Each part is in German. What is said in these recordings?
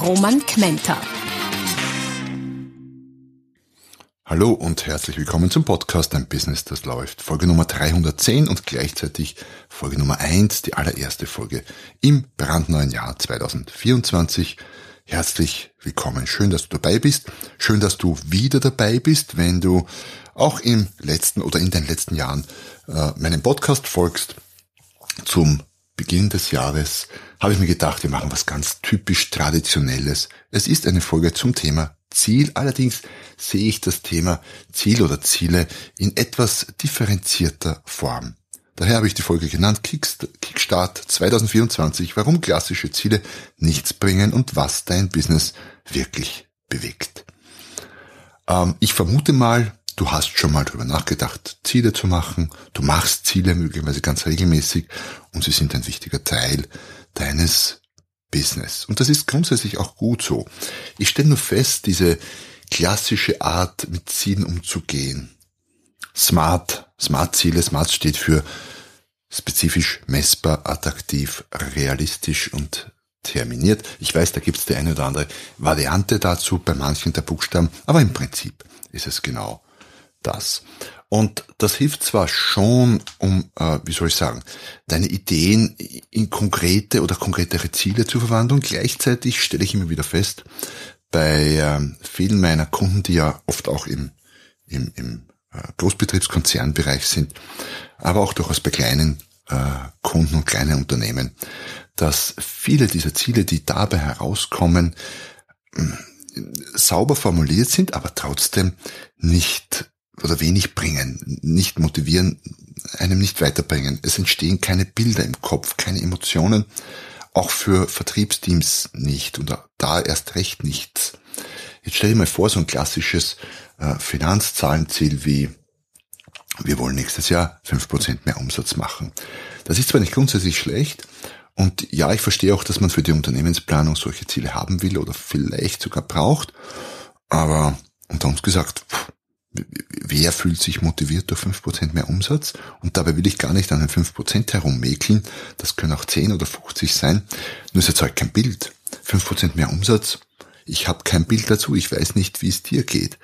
Roman Kmenter. Hallo und herzlich willkommen zum Podcast Ein Business, das läuft. Folge Nummer 310 und gleichzeitig Folge Nummer 1, die allererste Folge im brandneuen Jahr 2024. Herzlich willkommen. Schön, dass du dabei bist. Schön, dass du wieder dabei bist, wenn du auch im letzten oder in den letzten Jahren äh, meinem Podcast folgst. Zum Beginn des Jahres habe ich mir gedacht, wir machen was ganz typisch Traditionelles. Es ist eine Folge zum Thema Ziel. Allerdings sehe ich das Thema Ziel oder Ziele in etwas differenzierter Form. Daher habe ich die Folge genannt Kickstart 2024, warum klassische Ziele nichts bringen und was dein Business wirklich bewegt. Ähm, ich vermute mal, du hast schon mal darüber nachgedacht, Ziele zu machen. Du machst Ziele möglicherweise ganz regelmäßig und sie sind ein wichtiger Teil deines Business. Und das ist grundsätzlich auch gut so. Ich stelle nur fest, diese klassische Art, mit Zielen umzugehen. Smart, Smart-Ziele, Smart steht für spezifisch, messbar, attraktiv, realistisch und terminiert. Ich weiß, da gibt es die eine oder andere Variante dazu bei manchen der Buchstaben, aber im Prinzip ist es genau das. Und das hilft zwar schon, um, äh, wie soll ich sagen, deine Ideen in konkrete oder konkretere Ziele zu verwandeln. Gleichzeitig stelle ich immer wieder fest, bei äh, vielen meiner Kunden, die ja oft auch im, im, im äh, Großbetriebskonzernbereich sind, aber auch durchaus bei kleinen äh, Kunden und kleinen Unternehmen, dass viele dieser Ziele, die dabei herauskommen, sauber formuliert sind, aber trotzdem nicht oder wenig bringen, nicht motivieren, einem nicht weiterbringen. Es entstehen keine Bilder im Kopf, keine Emotionen, auch für Vertriebsteams nicht oder da erst recht nichts. Jetzt stell dir mal vor, so ein klassisches äh, Finanzzahlenziel wie wir wollen nächstes Jahr fünf Prozent mehr Umsatz machen. Das ist zwar nicht grundsätzlich schlecht, und ja, ich verstehe auch, dass man für die Unternehmensplanung solche Ziele haben will oder vielleicht sogar braucht, aber unter uns gesagt, pff, wer fühlt sich motiviert durch fünf Prozent mehr Umsatz? Und dabei will ich gar nicht an den fünf Prozent herummäkeln. Das können auch zehn oder 50 sein. Nur es erzeugt kein Bild. Fünf Prozent mehr Umsatz. Ich habe kein Bild dazu. Ich weiß nicht, wie es dir geht.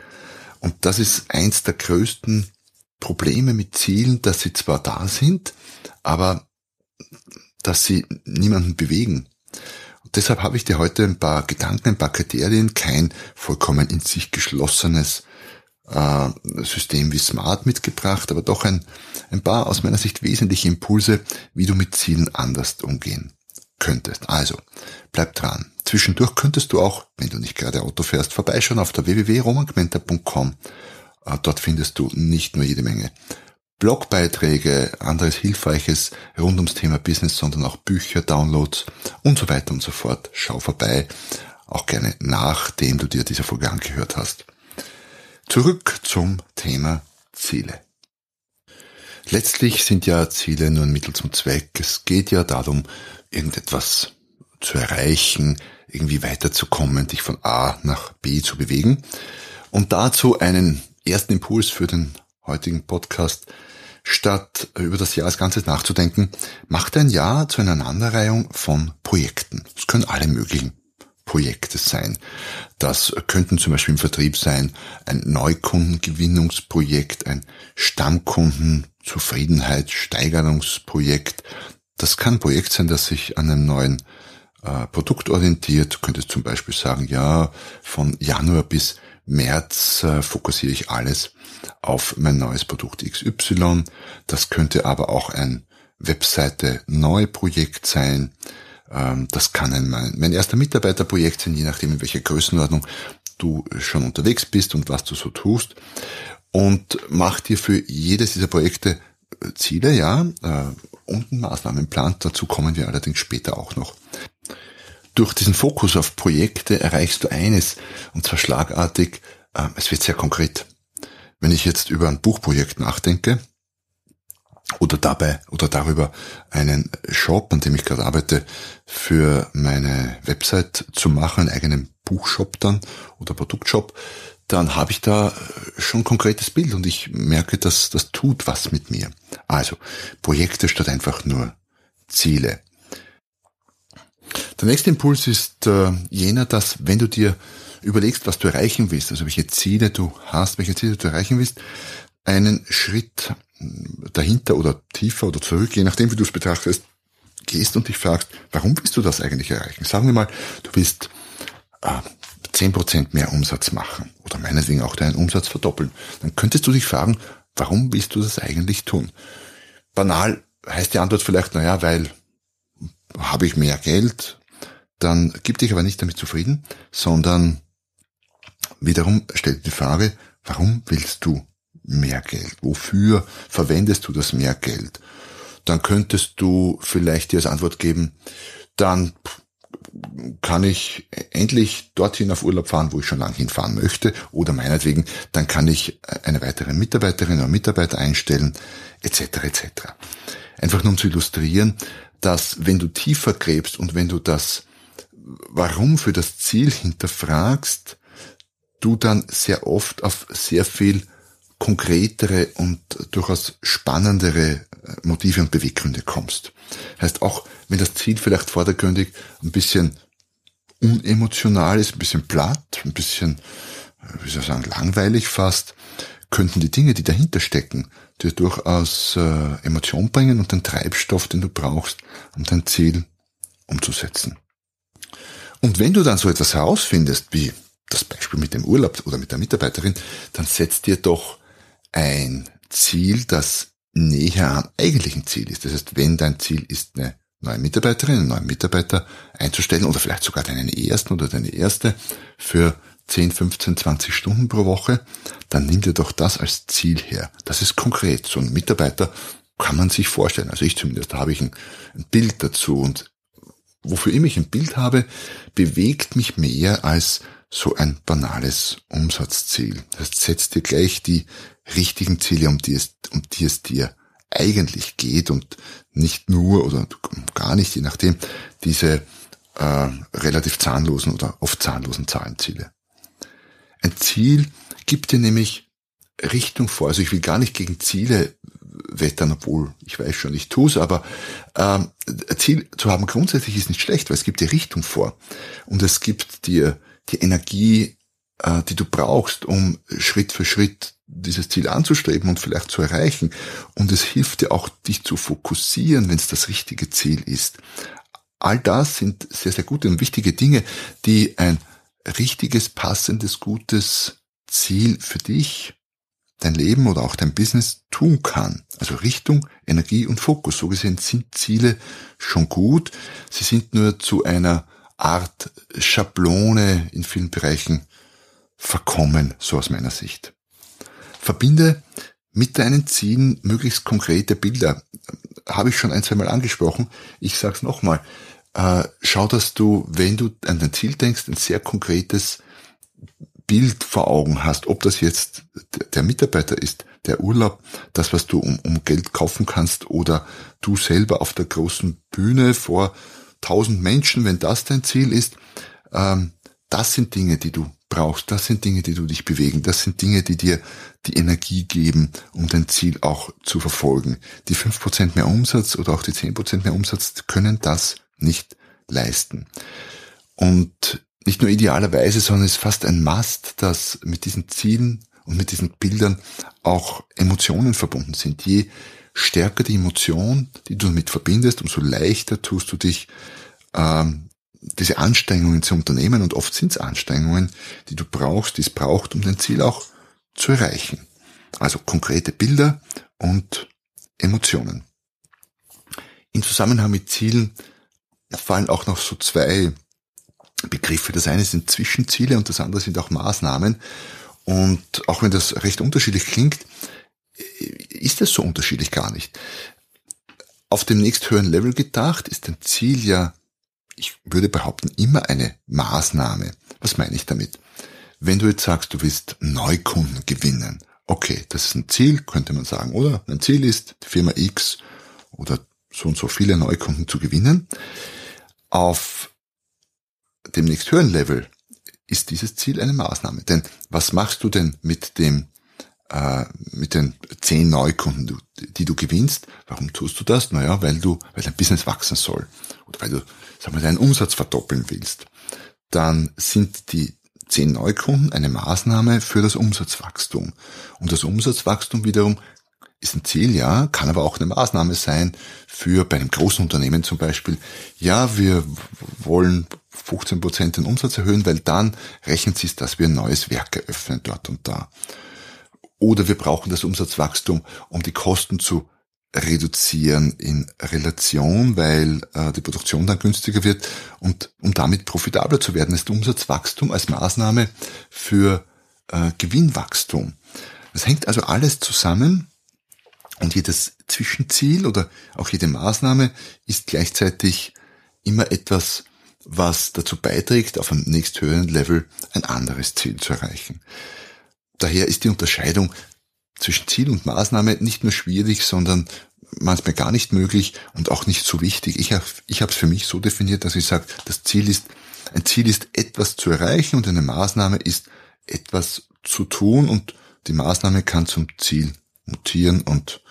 Und das ist eins der größten Probleme mit Zielen, dass sie zwar da sind, aber dass sie niemanden bewegen. Und deshalb habe ich dir heute ein paar Gedanken, ein paar Kriterien, kein vollkommen in sich geschlossenes äh, System wie Smart mitgebracht, aber doch ein, ein paar aus meiner Sicht wesentliche Impulse, wie du mit Zielen anders umgehen könntest. Also, bleib dran. Zwischendurch könntest du auch, wenn du nicht gerade Auto fährst, vorbeischauen auf der www.romangmenta.com. Äh, dort findest du nicht nur jede Menge Blogbeiträge, anderes Hilfreiches rund ums Thema Business, sondern auch Bücher, Downloads und so weiter und so fort. Schau vorbei, auch gerne nachdem du dir diese Folge angehört hast. Zurück zum Thema Ziele. Letztlich sind ja Ziele nur ein Mittel zum Zweck. Es geht ja darum, irgendetwas zu erreichen, irgendwie weiterzukommen, dich von A nach B zu bewegen. Und dazu einen ersten Impuls für den heutigen Podcast. Statt über das Jahr als Ganzes nachzudenken, macht ein Jahr zu einer Aneinanderreihung von Projekten. Es können alle möglichen Projekte sein. Das könnten zum Beispiel im Vertrieb sein ein Neukundengewinnungsprojekt, ein Stammkundenzufriedenheitssteigerungsprojekt. Das kann ein Projekt sein, das sich an einem neuen äh, Produkt orientiert. Du könntest zum Beispiel sagen, ja, von Januar bis März äh, fokussiere ich alles auf mein neues Produkt XY. Das könnte aber auch ein Webseite Neuprojekt sein. Ähm, das kann ein, mein erster Mitarbeiterprojekt sein, je nachdem in welcher Größenordnung du schon unterwegs bist und was du so tust. Und mach dir für jedes dieser Projekte äh, Ziele, ja, äh, und einen Maßnahmenplan. Dazu kommen wir allerdings später auch noch. durch diesen Fokus auf Projekte erreichst du eines, und zwar schlagartig, äh, es wird sehr konkret. Wenn ich jetzt über ein Buchprojekt nachdenke, oder dabei oder darüber einen Shop, an dem ich gerade arbeite, für meine Website zu machen, einen eigenen Buchshop dann oder Produktshop, dann habe ich da schon ein konkretes Bild und ich merke, dass das tut was mit mir. Also Projekte statt einfach nur Ziele. Der nächste Impuls ist äh, jener, dass wenn du dir überlegst, was du erreichen willst, also welche Ziele du hast, welche Ziele du erreichen willst, einen Schritt dahinter oder tiefer oder zurück, je nachdem, wie du es betrachtest, gehst und dich fragst, warum willst du das eigentlich erreichen? Sagen wir mal, du willst äh, 10% mehr Umsatz machen oder meinetwegen auch deinen Umsatz verdoppeln. Dann könntest du dich fragen, warum willst du das eigentlich tun? Banal heißt die Antwort vielleicht, naja, weil habe ich mehr Geld, dann gib dich aber nicht damit zufrieden, sondern wiederum stellt die Frage, warum willst du mehr Geld? Wofür verwendest du das mehr Geld? Dann könntest du vielleicht dir als Antwort geben, dann kann ich endlich dorthin auf Urlaub fahren, wo ich schon lange hinfahren möchte, oder meinetwegen, dann kann ich eine weitere Mitarbeiterin oder Mitarbeiter einstellen, etc. etc. Einfach nur um zu illustrieren, dass wenn du tiefer gräbst und wenn du das Warum für das Ziel hinterfragst, du dann sehr oft auf sehr viel konkretere und durchaus spannendere äh, Motive und Beweggründe kommst. Heißt auch, wenn das Ziel vielleicht vordergründig ein bisschen unemotional ist, ein bisschen platt, ein bisschen, äh, wie soll ich sagen, langweilig fast, könnten die Dinge, die dahinter stecken, dir durchaus äh, Emotion bringen und den Treibstoff, den du brauchst, um dein Ziel umzusetzen. Und wenn du dann so etwas herausfindest, wie das Beispiel mit dem Urlaub oder mit der Mitarbeiterin, dann setzt dir doch ein Ziel, das näher am eigentlichen Ziel ist. Das heißt, wenn dein Ziel ist, eine neue Mitarbeiterin, einen neuen Mitarbeiter einzustellen oder vielleicht sogar deinen ersten oder deine erste für 10, 15, 20 Stunden pro Woche, dann nimm dir doch das als Ziel her. Das ist konkret. So ein Mitarbeiter kann man sich vorstellen. Also ich zumindest, da habe ich ein, ein Bild dazu und wofür ich ein Bild habe, bewegt mich mehr als so ein banales Umsatzziel. Das setzt dir gleich die richtigen Ziele, um die es, um die es dir eigentlich geht und nicht nur oder gar nicht, je nachdem, diese äh, relativ zahnlosen oder oft zahnlosen Zahlenziele. Ein Ziel gibt dir nämlich Richtung vor. Also ich will gar nicht gegen Ziele wettern, obwohl ich weiß schon, ich tue es, aber ähm, Ziel zu haben grundsätzlich ist nicht schlecht, weil es gibt dir Richtung vor. Und es gibt dir die Energie, äh, die du brauchst, um Schritt für Schritt dieses Ziel anzustreben und vielleicht zu erreichen. Und es hilft dir auch, dich zu fokussieren, wenn es das richtige Ziel ist. All das sind sehr, sehr gute und wichtige Dinge, die ein richtiges, passendes, gutes Ziel für dich, dein Leben oder auch dein Business tun kann. Also Richtung, Energie und Fokus. So gesehen sind Ziele schon gut. Sie sind nur zu einer Art Schablone in vielen Bereichen verkommen, so aus meiner Sicht. Verbinde mit deinen Zielen möglichst konkrete Bilder. Habe ich schon ein, zwei Mal angesprochen. Ich sage es nochmal. Äh, schau, dass du, wenn du an dein Ziel denkst, ein sehr konkretes Bild vor Augen hast, ob das jetzt der Mitarbeiter ist, der Urlaub, das, was du um, um Geld kaufen kannst oder du selber auf der großen Bühne vor tausend Menschen, wenn das dein Ziel ist, ähm, das sind Dinge, die du brauchst, das sind Dinge, die du dich bewegen, das sind Dinge, die dir die Energie geben, um dein Ziel auch zu verfolgen. Die fünf Prozent mehr Umsatz oder auch die zehn Prozent mehr Umsatz können das nicht leisten. Und nicht nur idealerweise, sondern es ist fast ein Must, dass mit diesen Zielen und mit diesen Bildern auch Emotionen verbunden sind. Je stärker die Emotion, die du damit verbindest, umso leichter tust du dich, ähm, diese Anstrengungen zu unternehmen. Und oft sind es Anstrengungen, die du brauchst, die es braucht, um dein Ziel auch zu erreichen. Also konkrete Bilder und Emotionen. Im Zusammenhang mit Zielen fallen auch noch so zwei Begriffe. Das eine sind Zwischenziele und das andere sind auch Maßnahmen. Und auch wenn das recht unterschiedlich klingt, ist es so unterschiedlich gar nicht. Auf dem nächsthöheren Level gedacht ist ein Ziel ja ich würde behaupten, immer eine Maßnahme. Was meine ich damit? Wenn du jetzt sagst, du willst Neukunden gewinnen, okay, das ist ein Ziel, könnte man sagen, oder? Ein Ziel ist, die Firma X oder so und so viele Neukunden zu gewinnen. Auf dem nächsthöheren Level ist dieses Ziel eine Maßnahme. Denn was machst du denn mit dem äh, mit den zehn Neukunden, die du gewinnst? Warum tust du das? Naja, weil du, weil dein Business wachsen soll oder weil du, sag mal, deinen Umsatz verdoppeln willst. Dann sind die zehn Neukunden eine Maßnahme für das Umsatzwachstum. Und das Umsatzwachstum wiederum ist ein Ziel, ja, kann aber auch eine Maßnahme sein für bei einem großen Unternehmen zum Beispiel. Ja, wir wollen 15 Prozent den Umsatz erhöhen, weil dann rechnet sich, dass wir ein neues Werk eröffnen dort und da. Oder wir brauchen das Umsatzwachstum, um die Kosten zu reduzieren in Relation, weil äh, die Produktion dann günstiger wird und um damit profitabler zu werden, ist Umsatzwachstum als Maßnahme für äh, Gewinnwachstum. Das hängt also alles zusammen und jedes Zwischenziel oder auch jede Maßnahme ist gleichzeitig immer etwas, was dazu beiträgt, auf einem nächsthöheren Level ein anderes Ziel zu erreichen. Daher ist die Unterscheidung zwischen Ziel und Maßnahme nicht nur schwierig, sondern manchmal gar nicht möglich und auch nicht so wichtig. Ich habe ich es für mich so definiert, dass ich sage, das Ziel ist, ein Ziel ist etwas zu erreichen und eine Maßnahme ist etwas zu tun und die Maßnahme kann zum Ziel mutieren und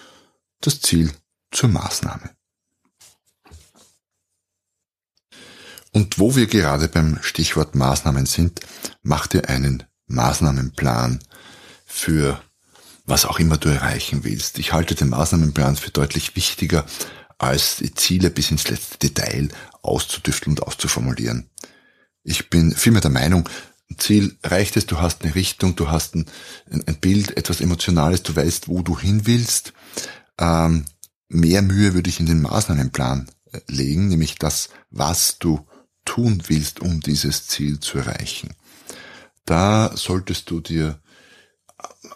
das Ziel zur Maßnahme. Und wo wir gerade beim Stichwort Maßnahmen sind, mach dir einen Maßnahmenplan für was auch immer du erreichen willst. Ich halte den Maßnahmenplan für deutlich wichtiger, als die Ziele bis ins letzte Detail auszudüfteln und auszuformulieren. Ich bin vielmehr der Meinung, ein Ziel reicht es, du hast eine Richtung, du hast ein, ein Bild, etwas Emotionales, du weißt, wo du hin willst. Ähm, mehr Mühe würde ich in den Maßnahmenplan äh, legen, nämlich das, was du tun willst, um dieses Ziel zu erreichen. Da solltest du dir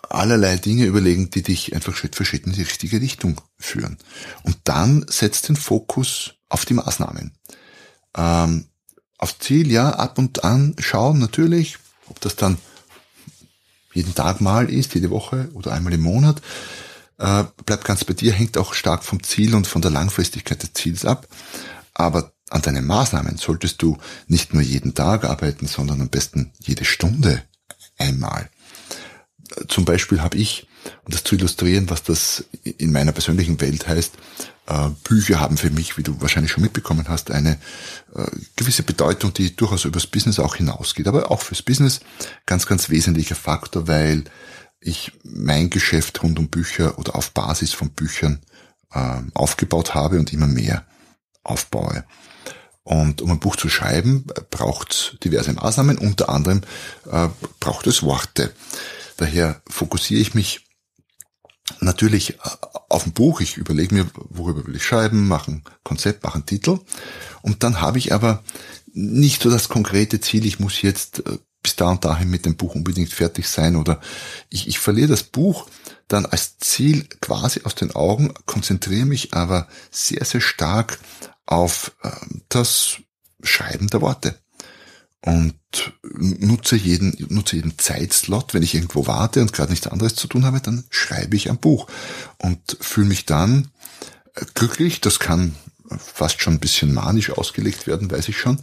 allerlei Dinge überlegen, die dich einfach Schritt für Schritt in die richtige Richtung führen. Und dann setzt den Fokus auf die Maßnahmen. Ähm, auf Ziel, ja, ab und an schauen natürlich, ob das dann jeden Tag mal ist, jede Woche oder einmal im Monat, äh, bleibt ganz bei dir, hängt auch stark vom Ziel und von der Langfristigkeit des Ziels ab. Aber an deinen Maßnahmen solltest du nicht nur jeden Tag arbeiten, sondern am besten jede Stunde einmal. Zum Beispiel habe ich, um das zu illustrieren, was das in meiner persönlichen Welt heißt, äh, Bücher haben für mich, wie du wahrscheinlich schon mitbekommen hast, eine äh, gewisse Bedeutung, die durchaus übers Business auch hinausgeht. Aber auch fürs Business ganz, ganz wesentlicher Faktor, weil ich mein Geschäft rund um Bücher oder auf Basis von Büchern äh, aufgebaut habe und immer mehr aufbaue. Und um ein Buch zu schreiben, braucht es diverse Maßnahmen, unter anderem braucht es Worte. Daher fokussiere ich mich natürlich äh, auf ein Buch. Ich überlege mir, worüber will ich schreiben, machen Konzept, machen Titel. Und dann habe ich aber nicht so das konkrete Ziel, ich muss jetzt äh, bis da und dahin mit dem Buch unbedingt fertig sein oder ich, ich verliere das Buch dann als Ziel quasi aus den Augen, konzentriere mich aber sehr, sehr stark auf äh, das Schreiben der Worte und nutze jeden, nutze jeden Zeitslot. Wenn ich irgendwo warte und gerade nichts anderes zu tun habe, dann schreibe ich ein Buch und fühle mich dann äh, glücklich. Das kann fast schon ein bisschen manisch ausgelegt werden, weiß ich schon.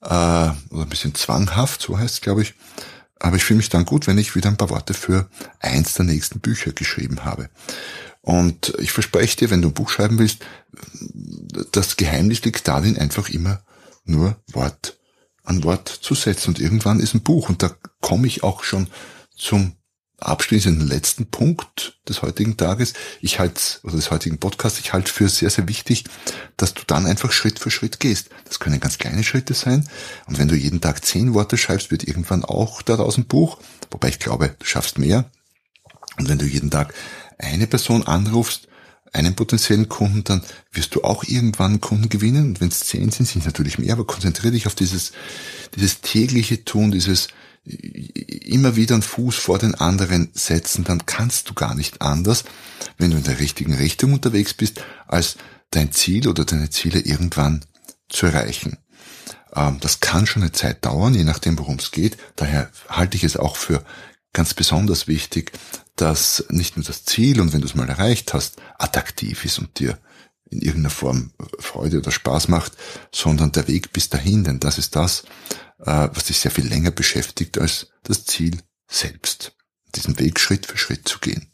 Äh, oder ein bisschen zwanghaft, so heißt es, glaube ich. Aber ich fühle mich dann gut, wenn ich wieder ein paar Worte für eins der nächsten Bücher geschrieben habe. Und ich verspreche dir, wenn du ein Buch schreiben willst, das Geheimnis liegt darin, einfach immer nur Wort an Wort zu setzen. Und irgendwann ist ein Buch. Und da komme ich auch schon zum abschließenden letzten Punkt des heutigen Tages. Ich halte, oder des heutigen Podcasts, ich halte für sehr, sehr wichtig, dass du dann einfach Schritt für Schritt gehst. Das können ganz kleine Schritte sein. Und wenn du jeden Tag zehn Worte schreibst, wird irgendwann auch daraus ein Buch. Wobei ich glaube, du schaffst mehr. Und wenn du jeden Tag eine Person anrufst, einen potenziellen Kunden, dann wirst du auch irgendwann Kunden gewinnen. Und wenn es zehn sind, sind es natürlich mehr, aber konzentriere dich auf dieses, dieses tägliche Tun, dieses immer wieder einen Fuß vor den anderen setzen, dann kannst du gar nicht anders, wenn du in der richtigen Richtung unterwegs bist, als dein Ziel oder deine Ziele irgendwann zu erreichen. Ähm, das kann schon eine Zeit dauern, je nachdem, worum es geht. Daher halte ich es auch für ganz besonders wichtig, dass nicht nur das Ziel und wenn du es mal erreicht hast, attraktiv ist und dir in irgendeiner Form Freude oder Spaß macht, sondern der Weg bis dahin, denn das ist das, äh, was dich sehr viel länger beschäftigt als das Ziel selbst. Diesen Weg Schritt für Schritt zu gehen.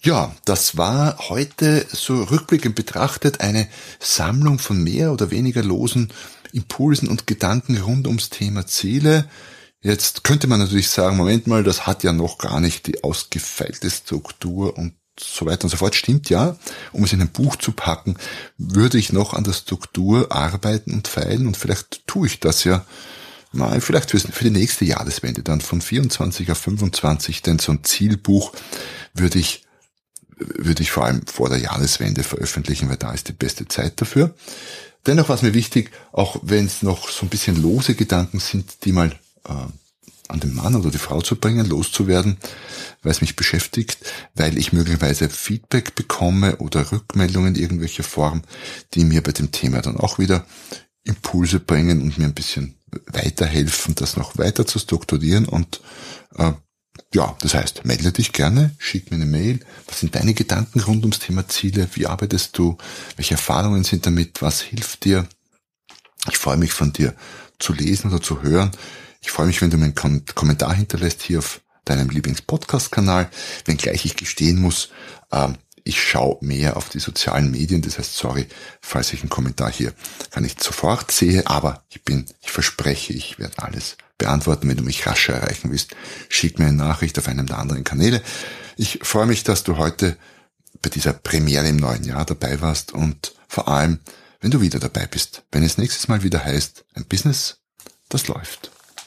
Ja, das war heute so rückblickend betrachtet eine Sammlung von mehr oder weniger losen Impulsen und Gedanken rund ums Thema Ziele. Jetzt könnte man natürlich sagen, Moment mal, das hat ja noch gar nicht die ausgefeilte Struktur und so weiter und so fort. Stimmt ja. Um es in ein Buch zu packen, würde ich noch an der Struktur arbeiten und feilen und vielleicht tue ich das ja mal, vielleicht für die nächste Jahreswende dann von 24 auf 25, denn so ein Zielbuch würde ich würde ich vor allem vor der Jahreswende veröffentlichen, weil da ist die beste Zeit dafür. Dennoch war es mir wichtig, auch wenn es noch so ein bisschen lose Gedanken sind, die mal an den Mann oder die Frau zu bringen, loszuwerden, weil es mich beschäftigt, weil ich möglicherweise Feedback bekomme oder Rückmeldungen in irgendwelcher Form, die mir bei dem Thema dann auch wieder Impulse bringen und mir ein bisschen weiterhelfen, das noch weiter zu strukturieren und äh, ja, das heißt, melde dich gerne, schick mir eine Mail. Was sind deine Gedanken rund ums Thema Ziele? Wie arbeitest du? Welche Erfahrungen sind damit? Was hilft dir? Ich freue mich von dir zu lesen oder zu hören. Ich freue mich, wenn du mir einen Kommentar hinterlässt hier auf deinem Lieblings-Podcast-Kanal, wenngleich ich gestehen muss, ähm, ich schaue mehr auf die sozialen Medien, das heißt, sorry, falls ich einen Kommentar hier gar nicht sofort sehe, aber ich bin, ich verspreche, ich werde alles beantworten. Wenn du mich rascher erreichen willst, schick mir eine Nachricht auf einem der anderen Kanäle. Ich freue mich, dass du heute bei dieser Premiere im neuen Jahr dabei warst und vor allem, wenn du wieder dabei bist, wenn es nächstes Mal wieder heißt, ein Business, das läuft.